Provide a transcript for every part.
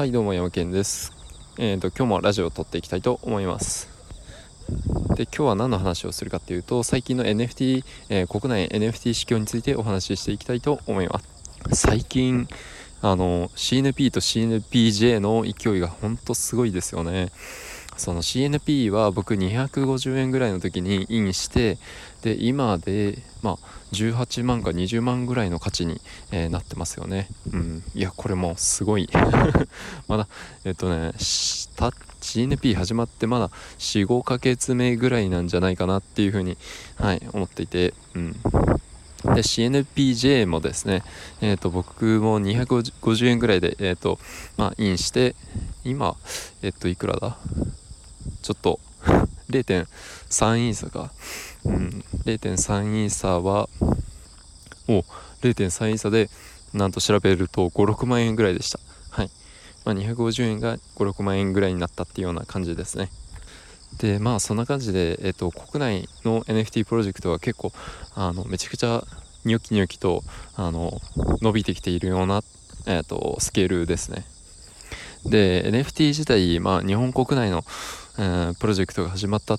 はいどうも山健です。えーと今日もラジオを撮っていきたいと思います。で今日は何の話をするかっていうと最近の NFT、えー、国内 NFT 市況についてお話ししていきたいと思います。最近あの CNP と CNPJ の勢いがほんとすごいですよね。その CNP は僕250円ぐらいの時にインしてで今でまあ18万か20万ぐらいの価値に、えー、なってますよね。うん。いやこれもすごい。まだえっとね CNP 始まってまだ45ヶ月目ぐらいなんじゃないかなっていうふうにはい思っていてうん。で CNPJ もですね、えーと、僕も250円ぐらいで、えーとまあ、インして今、えっ、といくらだ？ちょっと 0.3イーサか、うん、0.3イーサはお0.3イーサでなんと調べると56万円ぐらいでした。はい、まあ、250円が56万円ぐらいになったっていうような感じですね。でまあそんな感じで、えーと、国内の NFT プロジェクトは結構あのめちゃくちゃニョキニョキとあの伸びてきているような、えーとスケールですね。で NFT 自体、まあ、日本国内の、えー、プロジェクトが始まった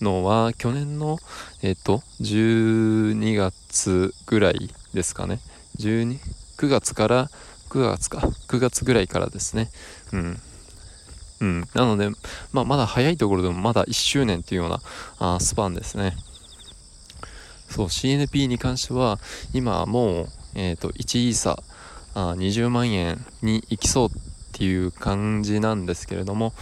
のは去年の、えっ、ー、と12月ぐらいですかね。12 9月から9月か。9月ぐらいからですね。うん。うん、なので、まあ、まだ早いところでもまだ1周年っていうようなあスパンですね。そう CNP に関しては今もう、えーと、1イーサあ20万円に行きそうっていう感じなんですけれども、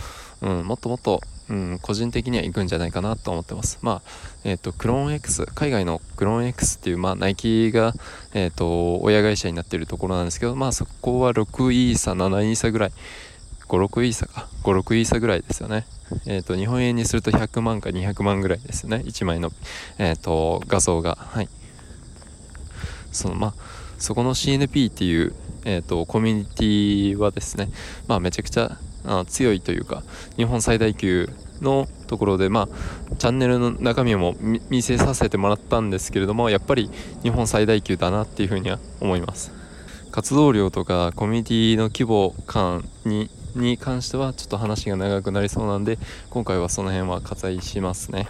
うん、もっともっと、うん、個人的には行くんじゃないかなと思ってます。まあ、えっ、ー、と、クローン X、海外のクローン X っていう、まあ、ナイキが、えっ、ー、と、親会社になってるところなんですけど、まあ、そこは6イーサ、7イーサぐらい、5、6イーサか、5、6イーサぐらいですよね。えっ、ー、と、日本円にすると100万か200万ぐらいですよね。1枚の、えっ、と、画像が。はい。その、まあ、そこの CNP っていう、えーと、コミュニティはですね、まあ、めちゃくちゃあ強いというか日本最大級のところで、まあ、チャンネルの中身も見せさせてもらったんですけれどもやっぱり日本最大級だなっていうふうには思います。活動量とかコミュニティの規模感にに関してはちょっと話が長くなりそうなんで今回はその辺は割愛しますね。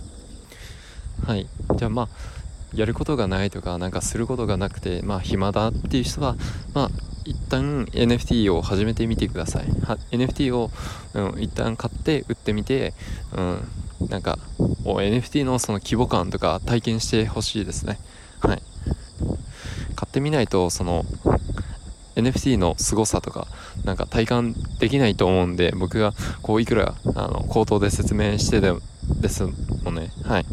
はい。じゃあまあやることがないとかなんかすることがなくてまあ暇だっていう人はまあ一旦 NFT を始めてみてくださいは。NFT を、うん、一旦買って売ってみて、うん、なんか NFT のその規模感とか体験してほしいですね。はい。買ってみないとその NFT の凄さとかなんか体感できないと思うんで僕がこういくらあの口頭で説明してでですもんねはい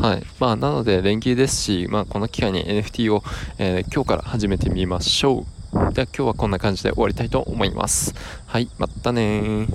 はい。まあ、なので連休ですし、まあ、この機会に NFT を、えー、今日から始めてみましょう。では今日はこんな感じで終わりたいと思います。はい。またね